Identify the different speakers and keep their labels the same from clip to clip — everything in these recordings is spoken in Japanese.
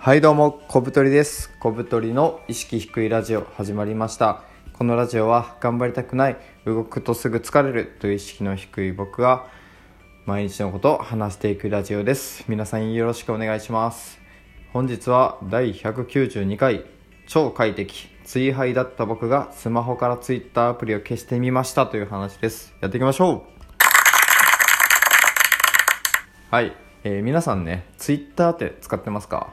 Speaker 1: はいどうも小太りです。小太りの意識低いラジオ始まりました。このラジオは頑張りたくない動くとすぐ疲れるという意識の低い僕が毎日のことを話していくラジオです。皆さんよろしくお願いします。本日は第192回超快適追廃だった僕がスマホから Twitter アプリを消してみましたという話です。やっていきましょう。はい、えー皆さんね Twitter って使ってますか？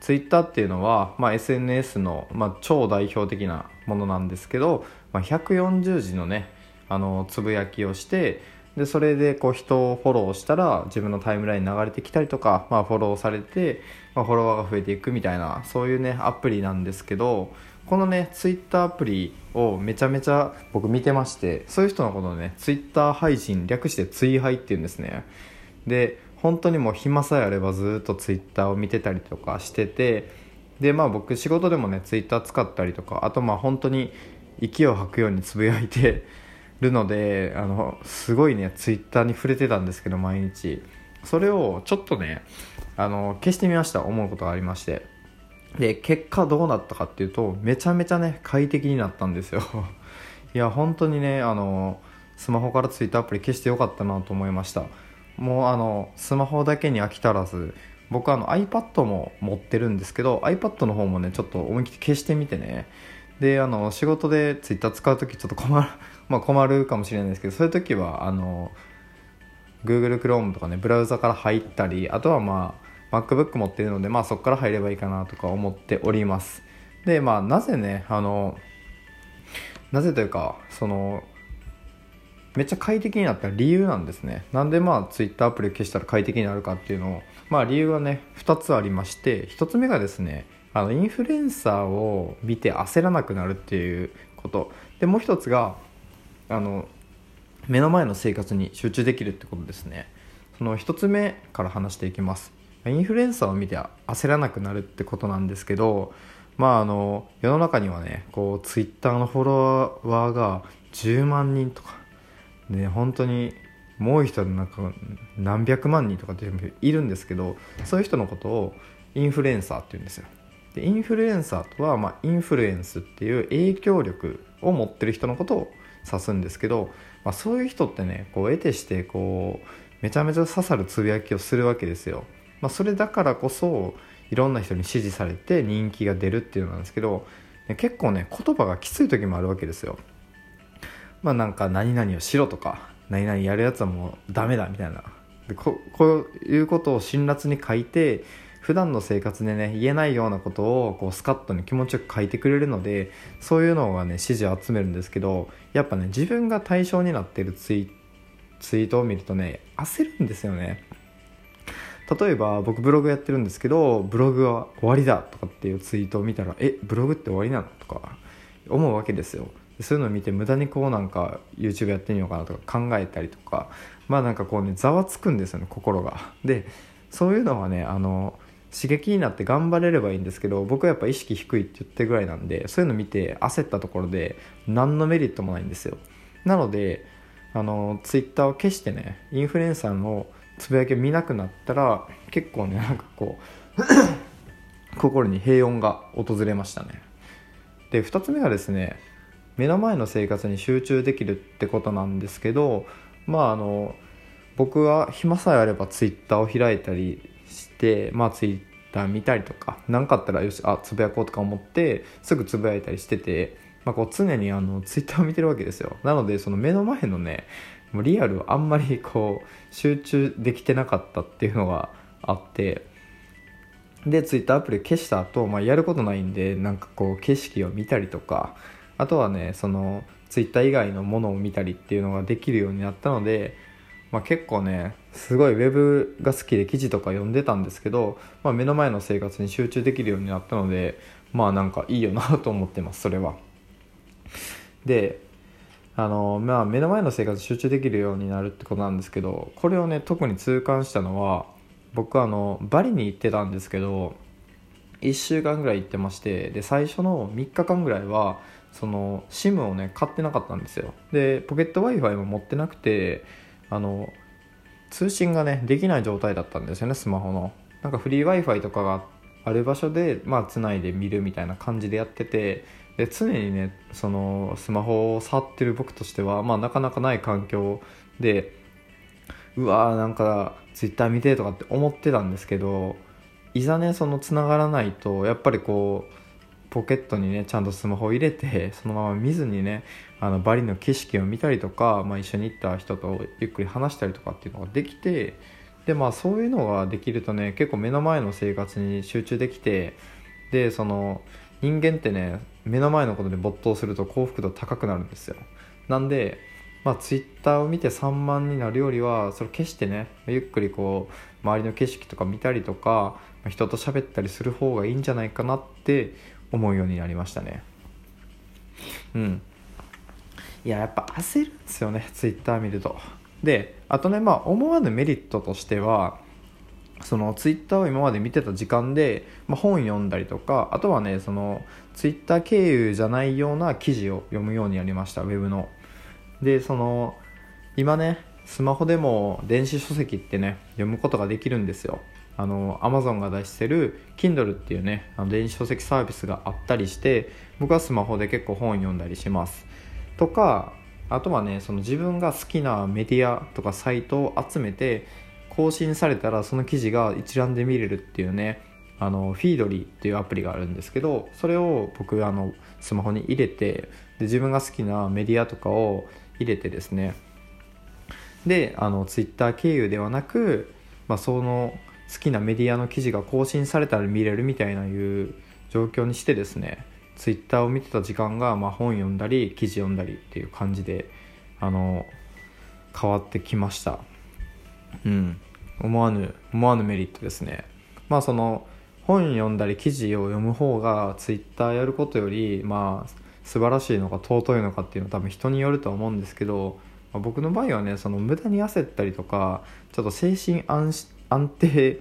Speaker 1: ツイッターっていうのは、まあ、SNS の、まあ、超代表的なものなんですけど、まあ、140字のねあのつぶやきをしてでそれでこう人をフォローしたら自分のタイムライン流れてきたりとか、まあ、フォローされて、まあ、フォロワーが増えていくみたいなそういうねアプリなんですけどこのねツイッターアプリをめちゃめちゃ僕見てましてそういう人のことをねツイッター配信略してツイハイっていうんですね。で本当にもう暇さえあればずっとツイッターを見てたりとかしててでまあ僕仕事でもねツイッター使ったりとかあとまあ本当に息を吐くようにつぶやいてるのであのすごいねツイッターに触れてたんですけど毎日。それをちょっとねあの消してみました。思うことがありまして。で結果どうなったかっていうとめちゃめちゃね快適になったんですよ。いや本当にねあのスマホからツイッターアプリ消してよかったなと思いました。もうあのスマホだけに飽き足らず僕あの iPad も持ってるんですけど iPad の方もねちょっと思い切って消してみてね。であの仕事で Twitter 使う時ちょっと困る まあ困るかもしれないですけどそういう時はあの Google Chrome とかねブラウザから入ったりあとはまあ MacBook 持ってるのでまあそこから入ればいいかなとか思っております。でまあなぜねあのなぜというかそのめっちゃ快適になった理由なんですね。なんでまあ Twitter アプリ消したら快適になるかっていうのを。まあ理由はね2つありまして1つ目がですねあのインフルエンサーを見て焦らなくなるっていうこと。でもう1つがあの目の前の生活に集中できるってことですね。その1つ目から話していきます。インフルエンサーを見て焦らなくなるってことなんですけどまああの世の中にはねこう Twitter のフォロワーが10万人とかね本当にもう一人なんか何百万人とかっているんですけどそういう人のことをインフルエンサーって言うんですよ。でインフルエンサーとは、まあ、インフルエンスっていう影響力を持ってる人のことを指すんですけど、まあ、そういう人ってねこう得てしてこうめちゃめちゃ刺さるつぶやきをするわけですよ、まあ、それだからこそいろんな人に支持されて人気が出るっていうのなんですけど結構ね言葉がきつい時もあるわけですよ。まあなんか何々をしろとか何々やるやつはもうダメだみたいな。でここういうことを辛辣に書いて普段の生活でね言えないようなことをこうスカッとに気持ちよく書いてくれるのでそういうのがね支持を集めるんですけどやっぱね自分が対象になってるツイツイートを見るとね焦るんですよね。例えば僕ブログやってるんですけどブログは終わりだとかっていうツイートを見たらえブログって終わりなのとか思うわけですよ。そういうのを見て無駄にこうなんか YouTube やってみようかなとか考えたりとかまあなんかこうねざわつくんですよね心が。でそういうのはねあの刺激になって頑張れればいいんですけど僕はやっぱ意識低いって言ってぐらいなんでそういうの見て焦ったところで何のメリットもないんですよ。なのであの Twitter を消してねインフルエンサーのつぶやきを見なくなったら結構ねなんかこう 心に平穏が訪れましたね。で2つ目がですね目の前の生活に集中できるってことなんですけどまああの僕は暇さえあればツイッターを開いたりしてまあツイッター見たりとか何かあったらよしあつぶやこうとか思ってすぐつぶやいたりしてて、まあ、こう常にあのツイッターを見てるわけですよ。なのでその目の前のねもうリアルあんまりこう集中できてなかったっていうのがあってでツイッターアプリ消した後、まあやることないんでなんかこう景色を見たりとかあとはねそのツイッター以外のものを見たりっていうのができるようになったので、まあ、結構ねすごいウェブが好きで記事とか読んでたんですけど、まあ、目の前の生活に集中できるようになったのでまあなんかいいよなと思ってますそれは。であのまあ目の前の生活集中できるようになるってことなんですけどこれをね特に痛感したのは僕あのバリに行ってたんですけど1週間ぐらい行ってましてで最初の3日間ぐらいはその SIM をね買ってなかったんですよ。でポケット w i f i も持ってなくてあの通信がねできない状態だったんですよねスマホの。なんかフリー w i f i とかがある場所でまあつないで見るみたいな感じでやっててで常にねそのスマホを触ってる僕としては、まあ、なかなかない環境でうわーなんかツイッター見てとかって思ってたんですけどいざねそのつながらないとやっぱりこうポケットにねちゃんとスマホを入れて そのまま見ずにねあのバリの景色を見たりとか、まあ、一緒に行った人とゆっくり話したりとかっていうのができてでまあそういうのができるとね結構目の前の生活に集中できてでその人間ってね目の前のことで没頭すると幸福度高くなるんですよ。なんでまあ、ツイッターを見て散漫になるよりはそれ消してねゆっくりこう周りの景色とか見たりとか人と喋ったりする方がいいんじゃないかなって思うようになりましたね。うん。いややっぱ焦るんですよねツイッター見ると。であとねまあ思わぬメリットとしてはそのツイッターを今まで見てた時間で、まあ、本読んだりとかあとはねそのツイッター経由じゃないような記事を読むようになりましたウェブの。でその今ねスマホでも電子書籍ってね読むことができるんですよ。あの Amazon が出してる Kindle っていうねあの電子書籍サービスがあったりして僕はスマホで結構本読んだりします。とかあとはねその自分が好きなメディアとかサイトを集めて更新されたらその記事が一覧で見れるっていうねあのフィードリーっていうアプリがあるんですけどそれを僕あのスマホに入れてで自分が好きなメディアとかを入れてですね。であのツイッター経由ではなく、まあ、その好きなメディアの記事が更新されたら見れるみたいないう状況にしてですねツイッターを見てた時間が、まあ、本読んだり記事読んだりっていう感じであの変わってきました。うん。思わぬ思わぬメリットですね。まあその本読んだり記事を読む方がツイッターやることよりまあ素晴らしいのか尊いのかっていうのは多分人によるとは思うんですけど、まあ、僕の場合はねその無駄に焦ったりとかちょっと精神安安定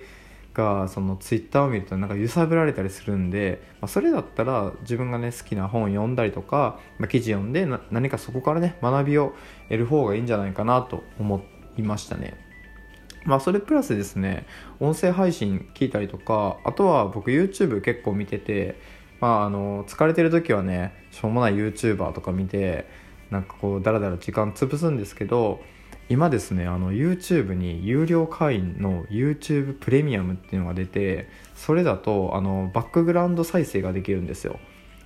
Speaker 1: がそのツイッターを見るとなんか揺さぶられたりするんで、まあ、それだったら自分がね好きな本読んだりとか、まあ、記事読んで何かそこからね学びを得る方がいいんじゃないかなと思いましたね。まあそれプラスですね音声配信聞いたりとかあとは僕 YouTube 結構見ててまああの疲れてる時はねしょうもない YouTuber とか見てなんかこうダラダラ時間潰すんですけど今ですねあの YouTube に有料会員の YouTube プレミアムっていうのが出てそれだとあのバックグラウンド再生ができるんですよ。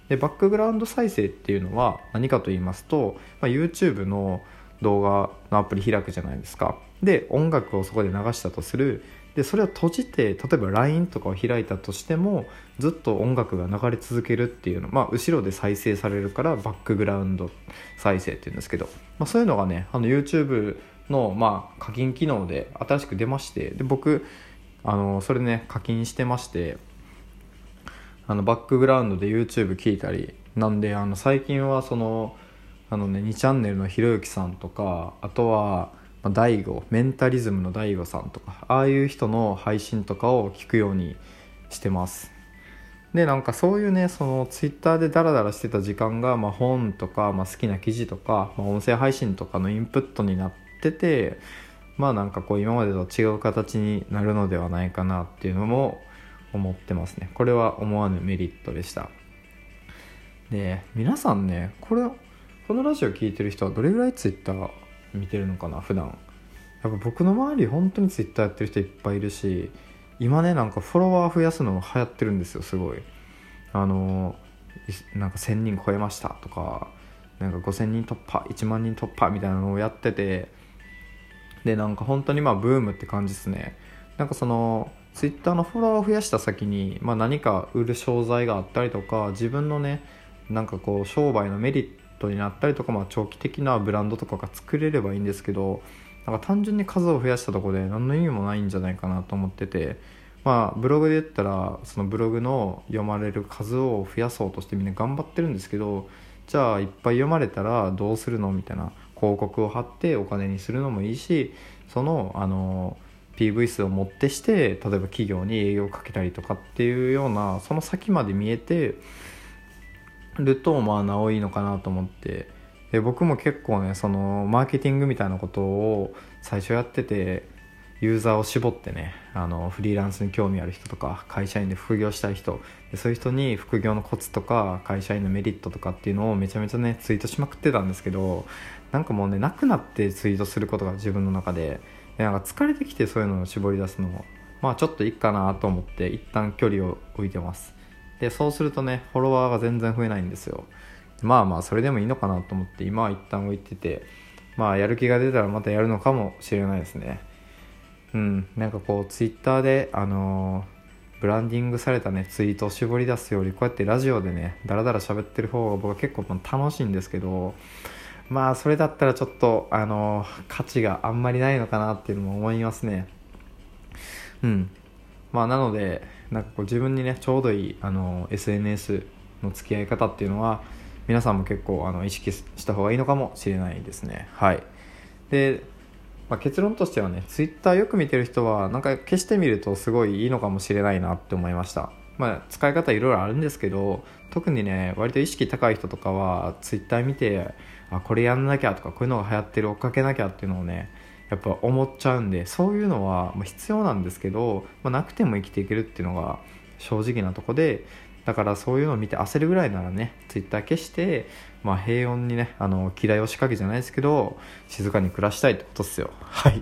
Speaker 1: でバックグラウンド再生っていうのは何かと言いますと、まあ、YouTube の動画のアプリ開くじゃないですか。で音楽をそこで流したとする。でそれを閉じて例えば LINE とかを開いたとしてもずっと音楽が流れ続けるっていうのまあ後ろで再生されるからバックグラウンド再生っていうんですけど、まあ、そういうのがねあの YouTube の、まあ、課金機能で新しく出ましてで僕あのそれね課金してましてあのバックグラウンドで YouTube 聞いたりなんであの最近はそのあのね2チャンネルのひろゆきさんとかあとはまあ、大悟メンタリズムの大悟さんとかああいう人の配信とかを聞くようにしてます。でなんかそういうねそのツイッターでダラダラしてた時間が、まあ、本とか、まあ、好きな記事とか、まあ、音声配信とかのインプットになっててまあなんかこう今までと違う形になるのではないかなっていうのも思ってますね。これは思わぬメリットでした。で皆さんねこれこのラジオ聴いてる人はどれぐらいツイッター見てるのかな普段。やっぱ僕の周り本当にツイッターやってる人いっぱいいるし今ねなんかフォロワー増やすの流行ってるんですよすごい。あのなんか1000人超えましたとかなんか5000人突破1万人突破みたいなのをやっててでなんか本当にまあブームって感じですね。なんかそのツイッターのフォロワーを増やした先に、まあ、何か売る商材があったりとか自分のねなんかこう商売のメリットになったりとか、まあ、長期的なブランドとかが作れればいいんですけどなんか単純に数を増やしたとこで何の意味もないんじゃないかなと思っててまあブログで言ったらそのブログの読まれる数を増やそうとしてみんな頑張ってるんですけどじゃあいっぱい読まれたらどうするのみたいな広告を貼ってお金にするのもいいしそのあの PV 数を持ってして例えば企業に営業をかけたりとかっていうようなその先まで見えてるとまあなおいいのかなと思って。で僕も結構ねそのマーケティングみたいなことを最初やっててユーザーを絞ってねあのフリーランスに興味ある人とか会社員で副業したい人でそういう人に副業のコツとか会社員のメリットとかっていうのをめちゃめちゃねツイートしまくってたんですけどなんかもうねなくなってツイートすることが自分の中ででなんか疲れてきてそういうのを絞り出すのもまあちょっといいかなと思って一旦距離を置いてます。でそうするとねフォロワーが全然増えないんですよ。まあまあそれでもいいのかなと思って今は一旦置いててまあやる気が出たらまたやるのかもしれないですね。うんなんかこうツイッターであのー、ブランディングされたねツイートを絞り出すよりこうやってラジオでねダラダラ喋ってる方が僕は結構楽しいんですけどまあそれだったらちょっとあのー、価値があんまりないのかなっていうのも思いますね。うん。まあなのでなんかこう自分にねちょうどいいあの SNS の付き合い方っていうのは皆さんも結構あの意識した方がいいのかもしれないですね。はい。で、まあ、結論としてはね Twitter よく見てる人はなんか消してみるとすごいいいのかもしれないなって思いました。まあ、使い方いろいろあるんですけど特にね割と意識高い人とかは Twitter 見てあこれやんなきゃとかこういうのが流行ってる追っかけなきゃっていうのをねやっぱ思っちゃうんでそういうのは必要なんですけど、まあ、なくても生きていけるっていうのが正直なとこでだからそういうのを見て焦るぐらいならねツイッター消して、まあ、平穏にねあの嫌いを仕掛けじゃないですけど静かに暮らしたいってことっすよ。はい。っ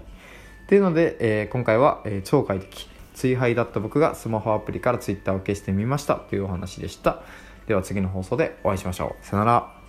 Speaker 1: ていうので、えー、今回は、えー、超快適。追廃だった僕がスマホアプリからツイッターを消してみましたというお話でした。では次の放送でお会いしましょう。さよなら。